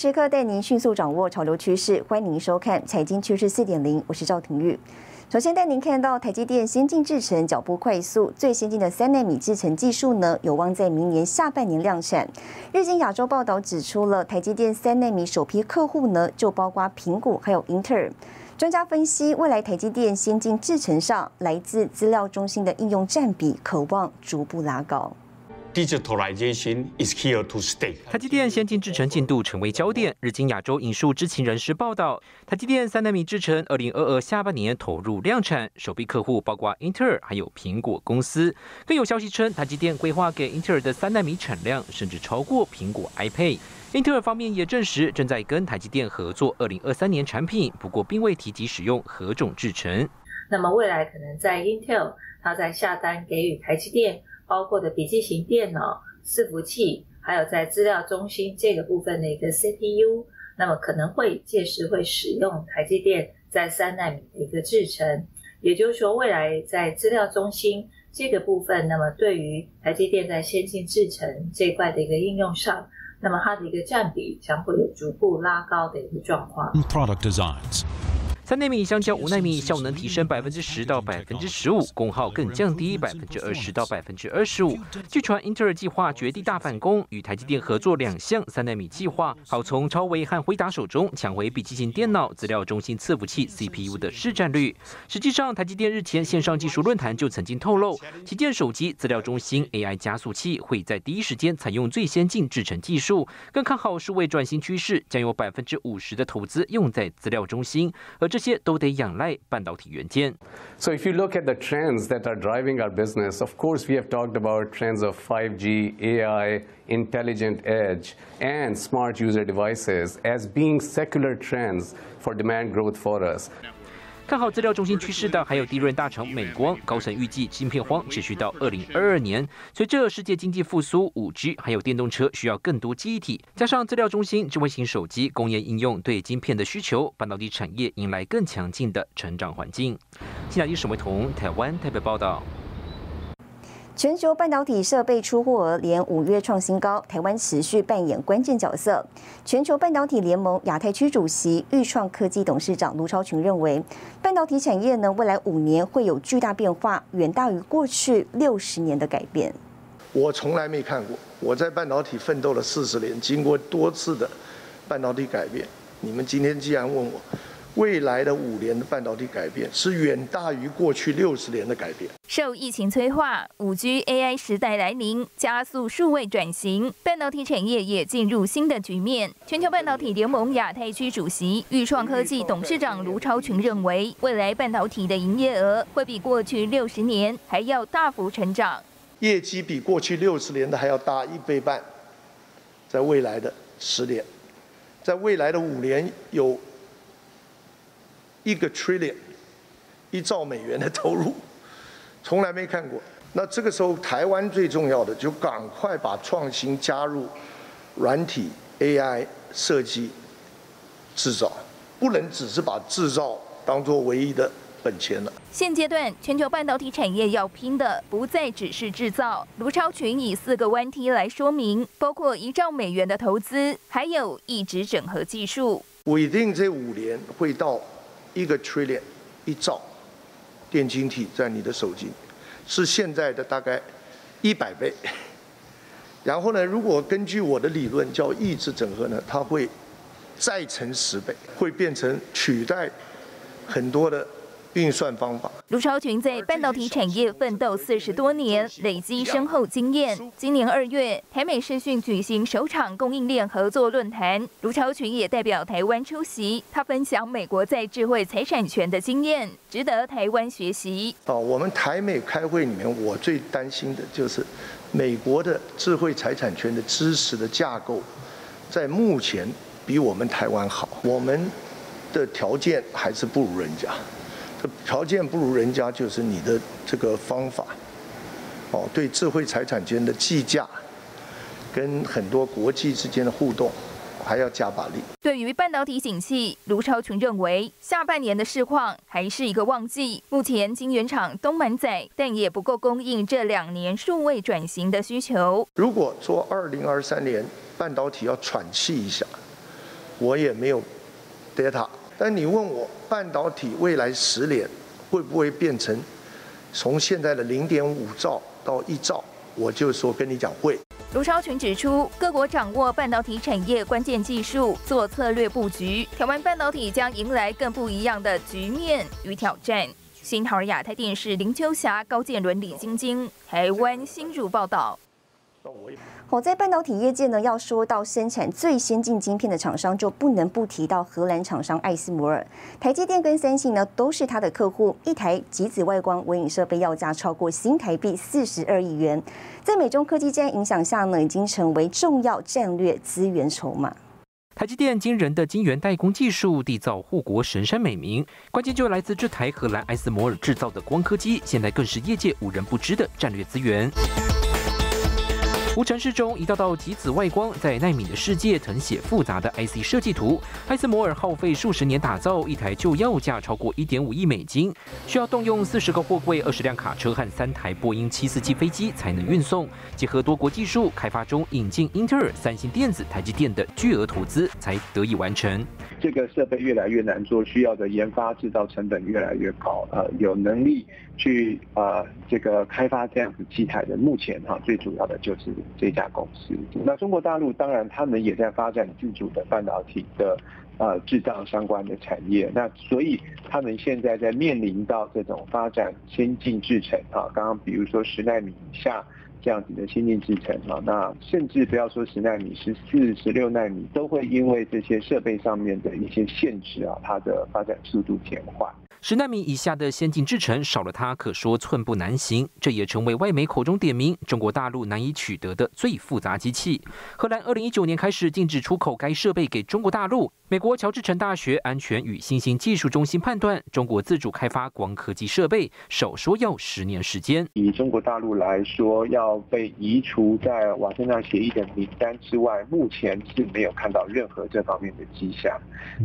时刻带您迅速掌握潮流趋势，欢迎您收看《财经趋势四点零》，我是赵廷玉。首先带您看到台积电先进制程脚步快速，最先进的三纳米制程技术呢，有望在明年下半年量产。日经亚洲报道指出了台积电三纳米首批客户呢，就包括苹果还有英特尔。专家分析，未来台积电先进制程上来自资料中心的应用占比，渴望逐步拉高。Digitalization is here to stay。台积电先进制程进度成为焦点。日经亚洲引述知情人士报道，台积电三纳米制程二零二二下半年投入量产，首批客户包括英特尔还有苹果公司。更有消息称，台积电规划给英特尔的三纳米产量甚至超过苹果 iPad。英特尔方面也证实，正在跟台积电合作二零二三年产品，不过并未提及使用何种制程。那么未来可能在 Intel，它在下单给予台积电。包括的笔记型电脑、伺服器，还有在资料中心这个部分的一个 CPU，那么可能会届时会使用台积电在三纳米的一个制程，也就是说，未来在资料中心这个部分，那么对于台积电在先进制程这一块的一个应用上，那么它的一个占比将会有逐步拉高的一个状况。Product designs. 三纳米相较五纳米，效能提升百分之十到百分之十五，功耗更降低百分之二十到百分之二十五。据传，英特尔计划绝地大反攻，与台积电合作两项三纳米计划，好从超微和辉达手中抢回笔记型电脑、资料中心伺服器 CPU 的市占率。实际上，台积电日前线上技术论坛就曾经透露，旗舰手机资料中心 AI 加速器会在第一时间采用最先进制程技术，更看好数位转型趋势，将有百分之五十的投资用在资料中心，而这。这些都得仰赖半导体元件。So if you look at the trends that are driving our business, of course we have talked about trends of 5G, AI, intelligent edge, and smart user devices as being secular trends for demand growth for us. 看好资料中心趋势的还有利润大成美光，高层预计晶片荒持续到二零二二年。随着世界经济复苏，五 G 还有电动车需要更多记忆体，加上资料中心、智慧型手机、工业应用对晶片的需求，半导体产业迎来更强劲的成长环境。新台记沈维彤，台湾台北报道。全球半导体设备出货额连五月创新高，台湾持续扮演关键角色。全球半导体联盟亚太区主席裕创科技董事长卢超群认为，半导体产业呢未来五年会有巨大变化，远大于过去六十年的改变。我从来没看过，我在半导体奋斗了四十年，经过多次的半导体改变。你们今天既然问我。未来的五年的半导体改变是远大于过去六十年的改变。受疫情催化，五 G AI 时代来临，加速数位转型，半导体产业也进入新的局面。全球半导体联盟亚太区主席裕创科技董事长卢超群认为，未来半导体的营业额会比过去六十年还要大幅成长，业绩比过去六十年的还要大一倍半。在未来的十年，在未来的五年有。一个 trillion，一兆美元的投入，从来没看过。那这个时候，台湾最重要的就赶快把创新加入软体、AI 设计、制造，不能只是把制造当做唯一的本钱了。现阶段，全球半导体产业要拼的不再只是制造。卢超群以四个弯梯来说明，包括一兆美元的投资，还有一直整合技术。我一定这五年会到。一个 trillion 一兆电晶体在你的手机，是现在的大概一百倍。然后呢，如果根据我的理论叫抑制整合呢，它会再乘十倍，会变成取代很多的。运算方法。卢超群在半导体产业奋斗四十多年，累积深厚经验。今年二月，台美视讯举行首场供应链合作论坛，卢超群也代表台湾出席。他分享美国在智慧财产权的经验，值得台湾学习。哦，我们台美开会里面，我最担心的就是美国的智慧财产权的知识的架构，在目前比我们台湾好，我们的条件还是不如人家。条件不如人家，就是你的这个方法，哦，对智慧财产权的计价，跟很多国际之间的互动，还要加把力。对于半导体景气，卢超群认为，下半年的市况还是一个旺季。目前晶圆厂都满载，但也不够供应这两年数位转型的需求。如果说二零二三年半导体要喘气一下，我也没有 data。但你问我半导体未来十年会不会变成从现在的零点五兆到一兆，我就说跟你讲会。卢超群指出，各国掌握半导体产业关键技术，做策略布局，台湾半导体将迎来更不一样的局面与挑战。新桃亚太电视林秋霞、高建伦、李晶晶，台湾新竹报道。好在半导体业界呢，要说到生产最先进晶片的厂商，就不能不提到荷兰厂商艾斯摩尔。台积电跟三星呢，都是他的客户。一台极紫外光微影设备要价超过新台币四十二亿元，在美中科技战影响下呢，已经成为重要战略资源筹码。台积电惊人的晶圆代工技术缔造护国神山美名，关键就来自这台荷兰艾斯摩尔制造的光刻机，现在更是业界无人不知的战略资源。无尘室中，一道道极紫外光在纳米的世界誊写复杂的 IC 设计图。艾斯摩尔耗费数十年打造一台，就要价超过一点五亿美金，需要动用四十个货柜、二十辆卡车和三台波音七四七飞机才能运送。结合多国技术开发中，引进英特尔、三星电子、台积电的巨额投资才得以完成。这个设备越来越难做，需要的研发制造成本越来越高。呃，有能力去呃这个开发这样子机台的，目前哈最主要的就是这家公司。那中国大陆当然他们也在发展自主的半导体的呃制造相关的产业。那所以他们现在在面临到这种发展先进制程啊，刚刚比如说十纳米以下。这样子的先进制程啊，那甚至不要说十纳米、十四、十六纳米，都会因为这些设备上面的一些限制啊，它的发展速度减缓。十纳米以下的先进制程少了它，可说寸步难行。这也成为外媒口中点名中国大陆难以取得的最复杂机器。荷兰二零一九年开始禁止出口该设备给中国大陆。美国乔治城大学安全与新兴技术中心判断，中国自主开发光刻机设备，少说要十年时间。以中国大陆来说，要被移除在瓦森纳协议的名单之外，目前是没有看到任何这方面的迹象。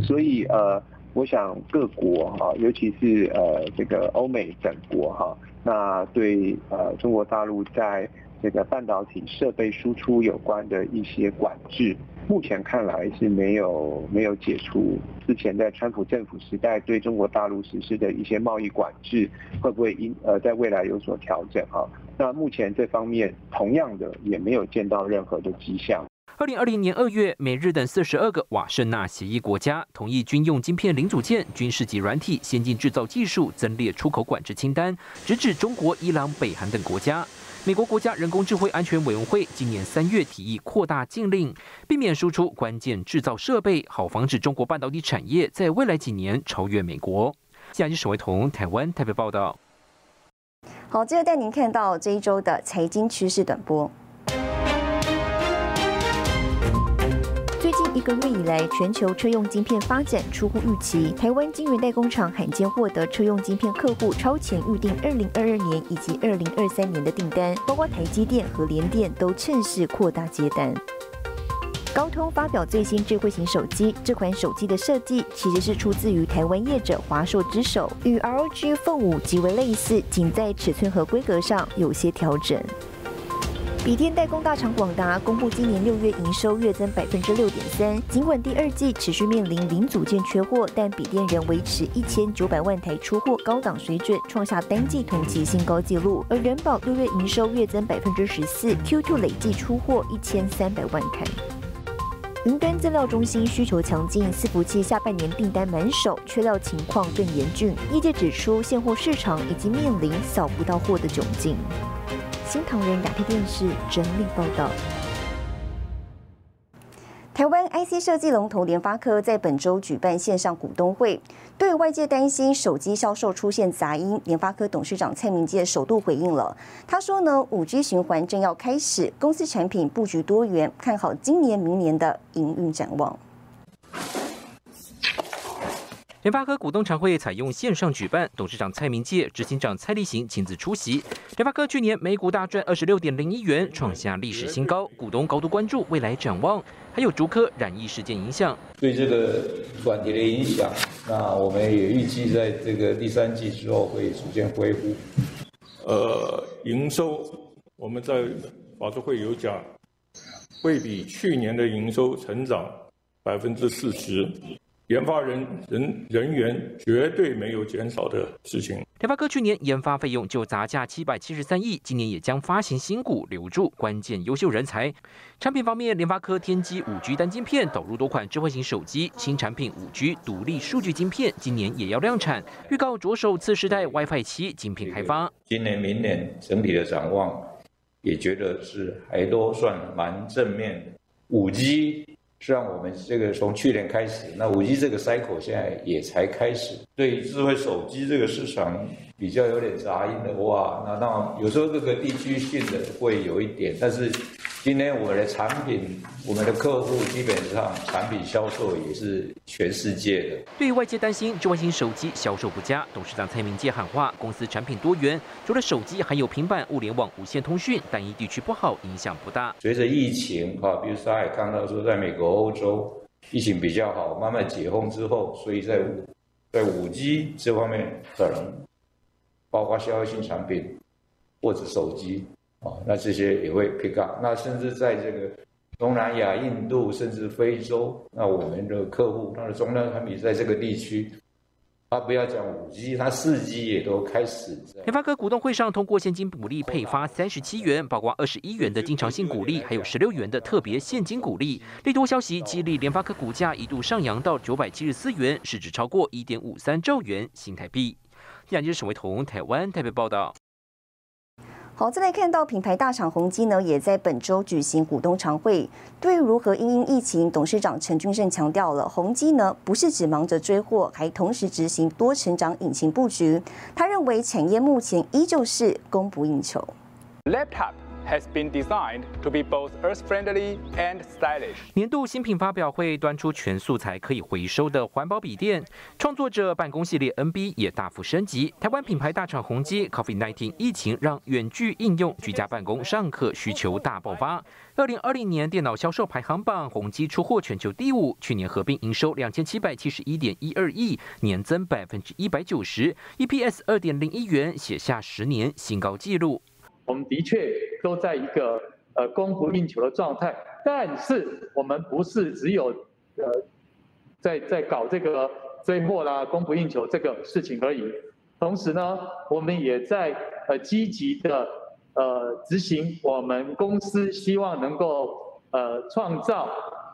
所以，呃。我想各国哈，尤其是呃这个欧美等国哈，那对呃中国大陆在这个半导体设备输出有关的一些管制，目前看来是没有没有解除。之前在川普政府时代对中国大陆实施的一些贸易管制，会不会因呃在未来有所调整哈？那目前这方面同样的也没有见到任何的迹象。二零二零年二月，美日等四十二个瓦圣纳协议国家同意军用晶片零组件、军事级软体、先进制造技术增列出口管制清单，直指中国、伊朗、北韩等国家。美国国家人工智慧安全委员会今年三月提议扩大禁令，避免输出关键制造设备，好防止中国半导体产业在未来几年超越美国。下集沈维彤，台湾台北报道。好，接着带您看到这一周的财经趋势短波。一个月以来，全球车用晶片发展出乎预期。台湾晶圆代工厂罕见获得车用晶片客户超前预定二零二二年以及二零二三年的订单，包括台积电和联电都趁势扩大接单。高通发表最新智慧型手机，这款手机的设计其实是出自于台湾业者华硕之手，与 ROG Phone 五极为类似，仅在尺寸和规格上有些调整。笔电代工大厂广达公布，今年六月营收月增百分之六点三。尽管第二季持续面临零组件缺货，但笔电仍维持一千九百万台出货高档水准，创下单季同期新高纪录。而人保六月营收月增百分之十四，Q2 累计出货一千三百万台。云端资料中心需求强劲，伺服器下半年订单满手，缺料情况更严峻。业界指出，现货市场已经面临扫不到货的窘境。新唐人亚太电视整理报道。台湾 IC 设计龙头联发科在本周举办线上股东会，对外界担心手机销售出现杂音，联发科董事长蔡明介首度回应了。他说呢，五 G 循环正要开始，公司产品布局多元，看好今年、明年的营运展望。联发科股东常会采用线上举办，董事长蔡明介、执行长蔡立行亲自出席。联发科去年每股大赚二十六点零一元，创下历史新高。股东高度关注未来展望，还有竹科染疫事件影响。对这个短跌的影响，那我们也预计在这个第三季之后会逐渐恢复。呃，营收我们在法说会有讲，会比去年的营收成长百分之四十。研发人人人员绝对没有减少的事情。联发科去年研发费用就砸价七百七十三亿，今年也将发行新股，留住关键优秀人才。产品方面，联发科天玑五 G 单晶片导入多款智慧型手机，新产品五 G 独立数据晶片今年也要量产，预告着手次世代 WiFi 七晶片开发。今年、明年整体的展望，也觉得是还都算蛮正面的。五 G。实际上，我们这个从去年开始，那五 G 这个 cycle 现在也才开始。对智慧手机这个市场比较有点杂音的话，那当然有时候这个地区性的会有一点，但是。今天我的产品，我们的客户基本上产品销售也是全世界的。对于外界担心智慧型手机销售不佳，董事长蔡明介喊话：公司产品多元，除了手机，还有平板、物联网、无线通讯，单一地区不好，影响不大。随着疫情哈，比如说也看到说，在美国、欧洲疫情比较好，慢慢解封之后，所以在在五 G 这方面，可能包括消费性产品或者手机。哦，那这些也会 pick up。那甚至在这个东南亚、印度，甚至非洲，那我们的客户，他的终端产品在这个地区，他不要讲五 G，他四 G 也都开始。联发科股东会上通过现金股利配发三十七元，包括二十一元的经常性股利，还有十六元的特别现金股利。利多消息激励联发科股价一度上扬到九百七十四元，市值超过一点五三兆元新台币。亚洲沈维彤台湾台北报道。好，再来看到品牌大厂宏基呢，也在本周举行股东常会。对于如何因应疫情，董事长陈俊胜强调了，宏基呢不是只忙着追货，还同时执行多成长引擎布局。他认为产业目前依旧是供不应求。Laptop。Has been designed to be both earth-friendly and stylish。年度新品发表会端出全素材可以回收的环保笔电，创作者办公系列 NB 也大幅升级。台湾品牌大厂宏基，COVID-19 疫情让远距应用、居家办公、上课需求大爆发。二零二零年电脑销售排行榜，宏基出货全球第五，去年合并营收两千七百七十一点一二亿，年增百分之一百九十，EPS 二点零一元，写下十年新高纪录。我们的确都在一个呃供不应求的状态，但是我们不是只有呃在在搞这个追货啦、供不应求这个事情而已。同时呢，我们也在呃积极的呃执行我们公司希望能够呃创造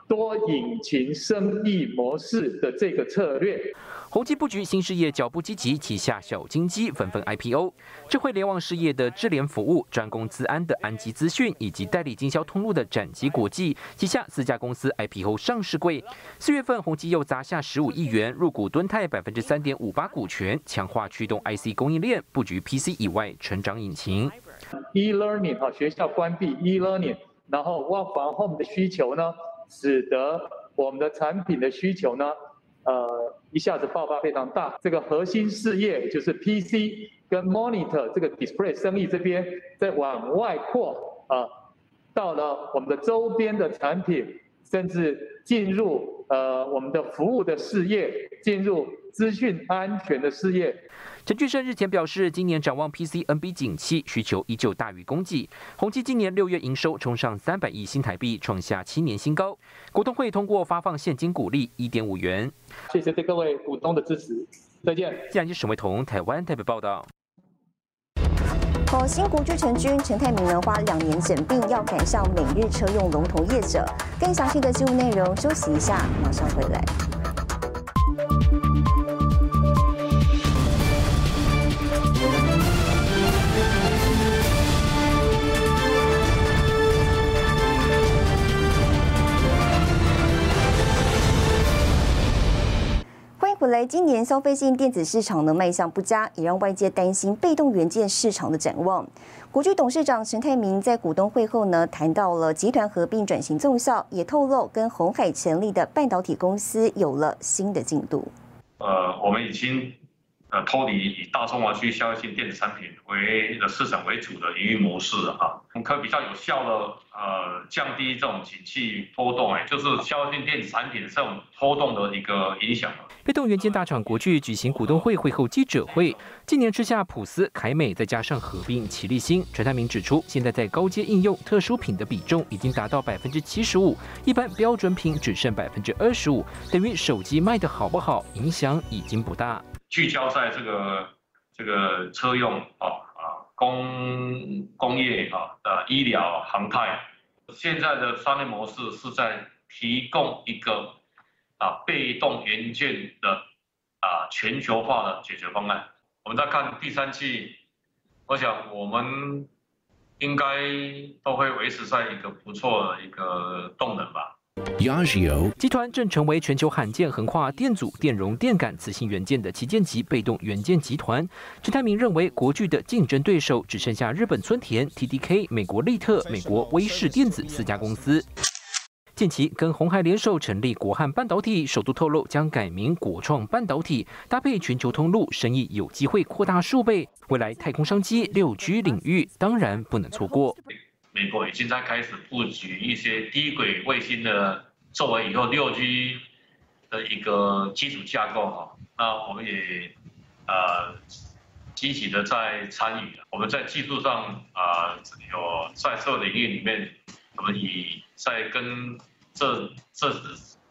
多引擎生意模式的这个策略。宏基布局新事业脚步积极，旗下小金鸡纷纷 IPO。智慧联网事业的智联服务，专攻资安的安基资讯，以及代理经销通路的展基国际，旗下四家公司 IPO 上市柜。四月份，宏基又砸下十五亿元入股敦泰百分之三点五八股权，强化驱动 IC 供应链布局 PC 以外成长引擎。E-learning 哈，学校关闭 E-learning，然后 Work from home 的需求呢，使得我们的产品的需求呢。呃，一下子爆发非常大。这个核心事业就是 PC 跟 Monitor 这个 Display 生意这边在往外扩啊，到了我们的周边的产品，甚至进入呃我们的服务的事业，进入资讯安全的事业。陈俊生日前表示，今年展望 PC NB 景气需求依旧大于供给。宏基今年六月营收冲上三百亿新台币，创下七年新高。股东会通过发放现金股利一点五元。谢谢对各位股东的支持，再见。既然是沈伟彤，台湾台北报道。好，新国巨成军陈泰明呢，花两年整病，要赶上每日车用龙头业者。更详细的记录内容，休息一下，马上回来。来今年消费性电子市场的卖相不佳，也让外界担心被动元件市场的展望。国巨董事长陈泰明在股东会后呢，谈到了集团合并转型奏效，也透露跟红海成立的半导体公司有了新的进度。呃，我们已经呃脱离以大中华区消费性电子产品为的市场为主的营运模式啊，我们可比较有效的呃降低这种景气波动，哎，就是消费性电子产品这种波动的一个影响。被动元件大厂国巨举行股东会会后记者会，今年吃下普斯、凯美，再加上合并齐立新，陈泰明指出，现在在高阶应用特殊品的比重已经达到百分之七十五，一般标准品只剩百分之二十五，等于手机卖的好不好，影响已经不大。聚焦在这个这个车用啊啊工工业啊啊医疗航太，现在的商业模式是在提供一个啊被动元件的啊全球化的解决方案。我们再看第三季，我想我们应该都会维持在一个不错的一个动能吧。Yageo 集团正成为全球罕见横跨电阻、电容、电感、磁性元件的旗舰级被动元件集团。陈泰明认为，国巨的竞争对手只剩下日本村田、TDK、美国利特、美国威视电子四家公司。近期跟红海联手成立国汉半导体，首度透露将改名国创半导体，搭配全球通路，生意有机会扩大数倍。未来太空商机、六 G 领域当然不能错过。美国已经在开始布局一些低轨卫星的，作为以后六 G 的一个基础架构哈。那我们也呃积极的在参与。我们在技术上啊有在这个领域里面，我们以在跟这这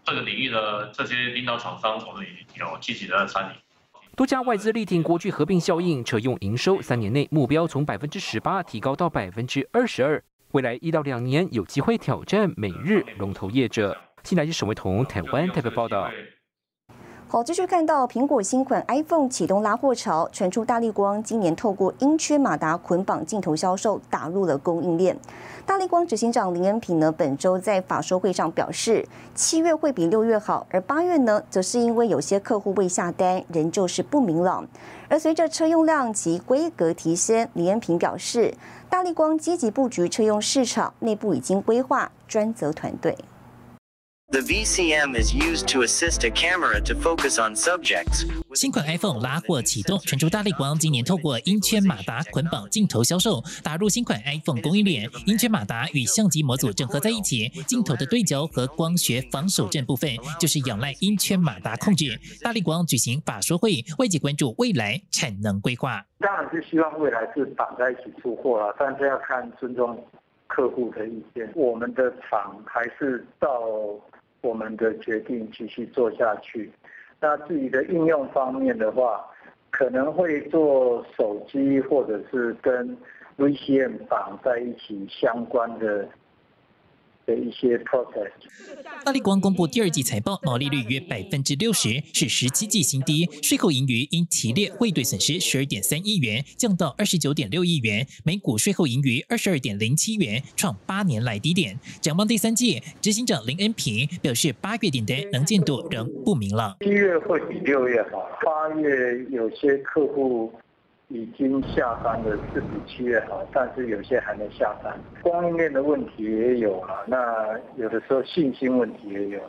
这个领域的这些领导厂商，我们也有积极的参与。多家外资力挺国巨合并效应，车用营收三年内目标从百分之十八提高到百分之二十二。未来一到两年有机会挑战美日龙头业者。新来自沈维彤台湾特别报道。好，继续看到苹果新款 iPhone 启动拉货潮，传出大力光今年透过英缺马达捆绑镜头销售打入了供应链。大力光执行长林恩平呢，本周在法说会上表示，七月会比六月好，而八月呢，则是因为有些客户未下单，仍旧是不明朗。而随着车用量及规格提升，林恩平表示。大力光积极布局车用市场，内部已经规划专责团队。The VCM is used to assist a camera to focus on subjects。新款 iPhone 拉货启动，传出大力光今年透过音圈马达捆绑镜头销售，打入新款 iPhone 供应链。音圈马达与相机模组整合在一起，镜头的对焦和光学防守阵部分就是仰赖音圈马达控制。大力光举行法说会，外界关注未来产能规划。当然是希望未来是绑在一起出货了，但是要看尊重客户的意见。我们的厂还是照。我们的决定继续做下去。那自己的应用方面的话，可能会做手机或者是跟微信绑在一起相关的。的一些 process。大力光公布第二季财报，毛利率约百分之六十，是十七季新低。税后盈余因提列汇兑损失十二点三亿元，降到二十九点六亿元，每股税后盈余二十二点零七元，创八年来低点。展望第三季，执行长林恩平表示，八月订单能见度仍不明朗。七月会比六月好，八月有些客户。已经下单的是比七月好，但是有些还没下单。供应链的问题也有啊，那有的时候信心问题也有。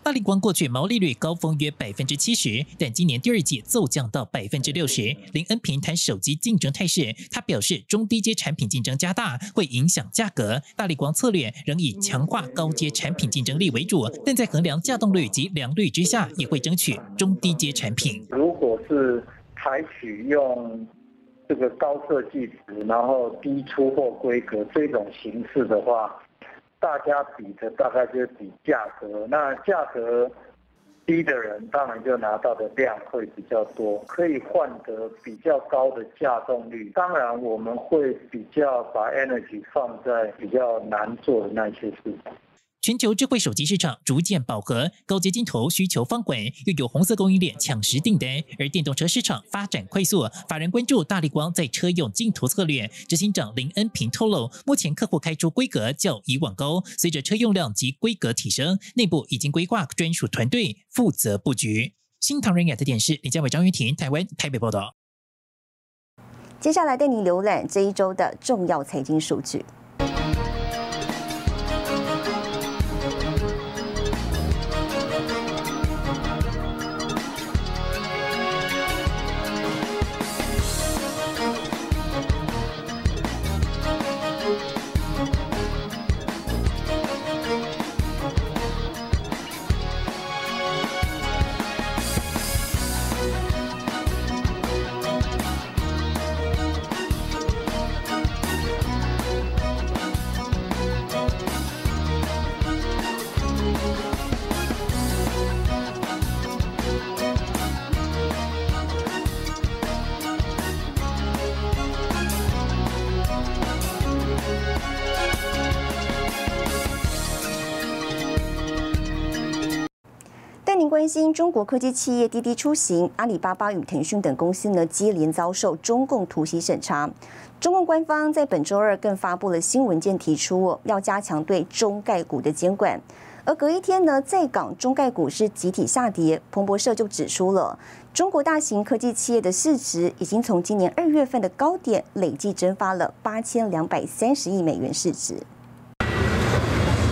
大力光过去毛利率高峰约百分之七十，但今年第二季骤降到百分之六十。林恩平谈手机竞争态势，他表示中低阶产品竞争加大，会影响价格。大力光策略仍以强化高阶产品竞争力为主，但在衡量价动率及良率之下，也会争取中低阶产品。如果是采取用。这个高设计值，然后低出货规格这种形式的话，大家比的大概就是比价格。那价格低的人，当然就拿到的量会比较多，可以换得比较高的价动率。当然，我们会比较把 energy 放在比较难做的那些事情。全球智慧手机市场逐渐饱和，高阶镜头需求放缓，又有红色供应链抢食订单，而电动车市场发展快速，法人关注大力光在车用镜头策略。执行长林恩平透露，目前客户开出规格较以往高，随着车用量及规格提升，内部已经规划专属团队负责布局。新唐人亚的电视李佳伟、张云婷，台湾台北报道。接下来带你浏览这一周的重要财经数据。您关心中国科技企业滴滴出行、阿里巴巴与腾讯等公司呢，接连遭受中共突袭审查。中共官方在本周二更发布了新文件，提出要加强对中概股的监管。而隔一天呢，在港中概股是集体下跌。彭博社就指出了，中国大型科技企业的市值已经从今年二月份的高点累计蒸发了八千两百三十亿美元市值。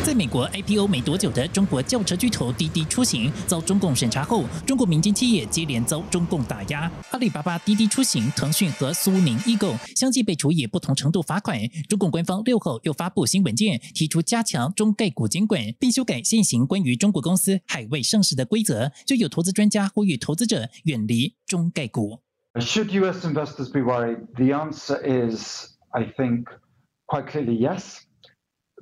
在美国 IPO 没多久的中国轿车巨头滴滴出行遭中共审查后，中国民间企业接连遭中共打压。阿里巴巴、滴滴出行、腾讯和苏宁易购相继被处以不同程度罚款。中共官方六号又发布新文件，提出加强中概股监管，并修改现行关于中国公司海外上市的规则。就有投资专家呼吁投资者远离中概股。Should U.S. investors be worried? The answer is, I think, quite clearly yes.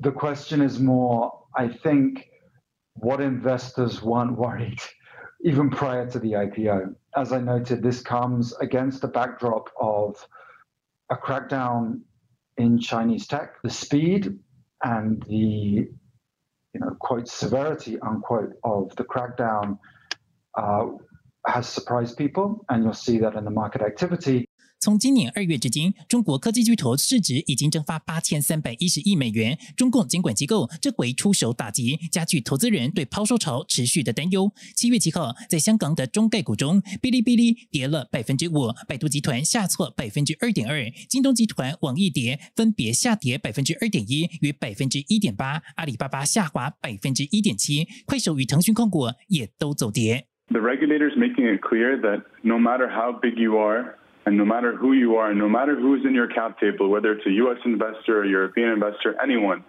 The question is more, I think, what investors weren't worried even prior to the IPO. As I noted, this comes against the backdrop of a crackdown in Chinese tech. The speed and the, you know, quote, severity, unquote, of the crackdown uh, has surprised people, and you'll see that in the market activity. 从今年二月至今，中国科技巨头市值已经蒸发八千三百一十亿美元。中共监管机构这回出手打击，加剧投资人对抛售潮持续的担忧。七月七号，在香港的中概股中，哔哩哔哩跌了百分之五，百度集团下挫百分之二点二，京东集团、网易跌分别下跌百分之二点一与百分之一点八，阿里巴巴下滑百分之一点七，快手与腾讯控股也都走跌。The regulators making it clear that no matter how big you are. And no matter who you are, no matter who's in your cap table, whether it's a U.S. investor, a European investor, anyone,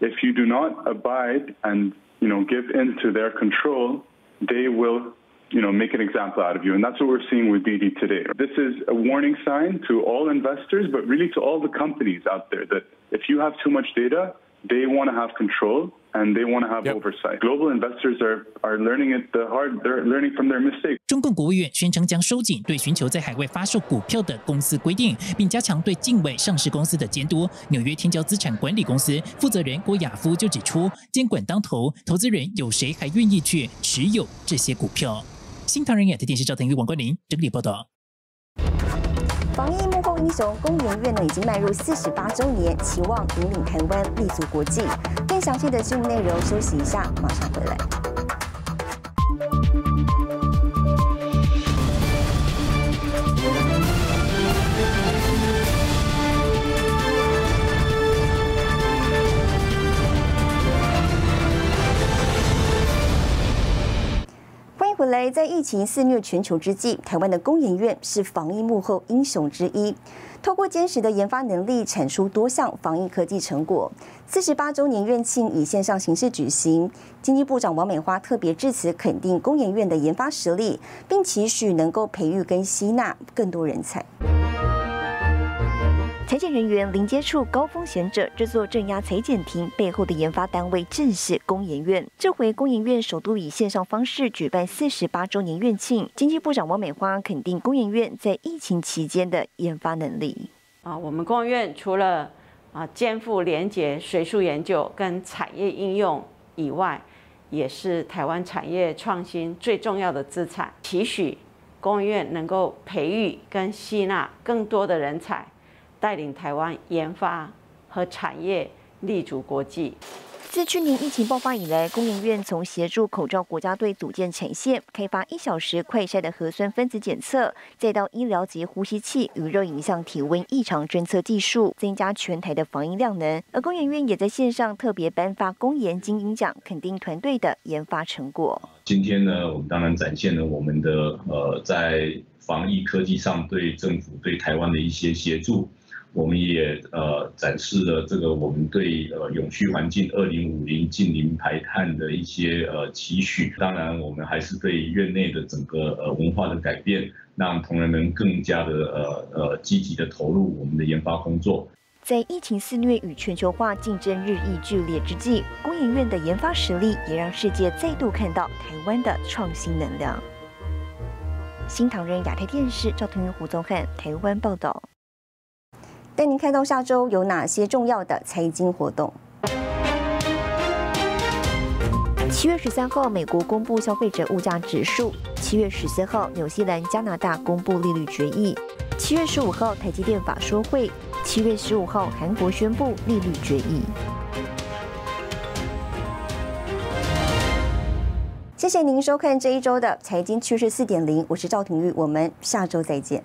if you do not abide and you know give in to their control, they will you know make an example out of you, and that's what we're seeing with DD today. This is a warning sign to all investors, but really to all the companies out there that if you have too much data, they want to have control and they want to have oversight. Global investors are are learning it the hard. They're learning from their mistakes. 中共国务院宣称将收紧对寻求在海外发售股票的公司规定，并加强对境外上市公司的监督。纽约天骄资产管理公司负责人郭亚夫就指出，监管当头，投资人有谁还愿意去持有这些股票？新唐人亚太电视赵腾宇、王冠霖整理报道。防疫幕英雄公园院呢，已经迈入四十八周年，期望引领台湾立足国际。更详细的新闻内容，休息一下，马上回来。在疫情肆虐全球之际，台湾的工研院是防疫幕后英雄之一，透过坚实的研发能力，产出多项防疫科技成果。四十八周年院庆以线上形式举行，经济部长王美花特别致辞肯定工研院的研发实力，并期许能够培育跟吸纳更多人才。裁剪人员零接触高风险者，这座镇压裁剪庭背后的研发单位正是工研院。这回工研院首度以线上方式举办四十八周年院庆，经济部长王美花肯定工研院在疫情期间的研发能力。啊，我们工研院除了啊肩负连结学术研究跟产业应用以外，也是台湾产业创新最重要的资产。期许工研院能够培育跟吸纳更多的人才。带领台湾研发和产业立足国际。自去年疫情爆发以来，工研院从协助口罩国家队组建产线，开发一小时快筛的核酸分子检测，再到医疗级呼吸器与热影像体温异常侦测技术，增加全台的防疫量能。而工研院也在线上特别颁发工研精英奖，肯定团队的研发成果。今天呢，我们当然展现了我们的呃在防疫科技上对政府对台湾的一些协助。我们也呃展示了这个我们对呃永续环境二零五零近零排碳的一些呃期许。当然，我们还是对院内的整个呃文化的改变，让同仁们更加的呃呃积极的投入我们的研发工作。在疫情肆虐与全球化竞争日益剧烈之际，工研院的研发实力也让世界再度看到台湾的创新能量。新唐人亚太电视赵腾云、胡宗汉台湾报道。带您看到下周有哪些重要的财经活动。七月十三号，美国公布消费者物价指数；七月十四号，纽西兰、加拿大公布利率决议；七月十五号，台积电法说会；七月十五号，韩国宣布利率决议。谢谢您收看这一周的财经趋势四点零，我是赵廷玉，我们下周再见。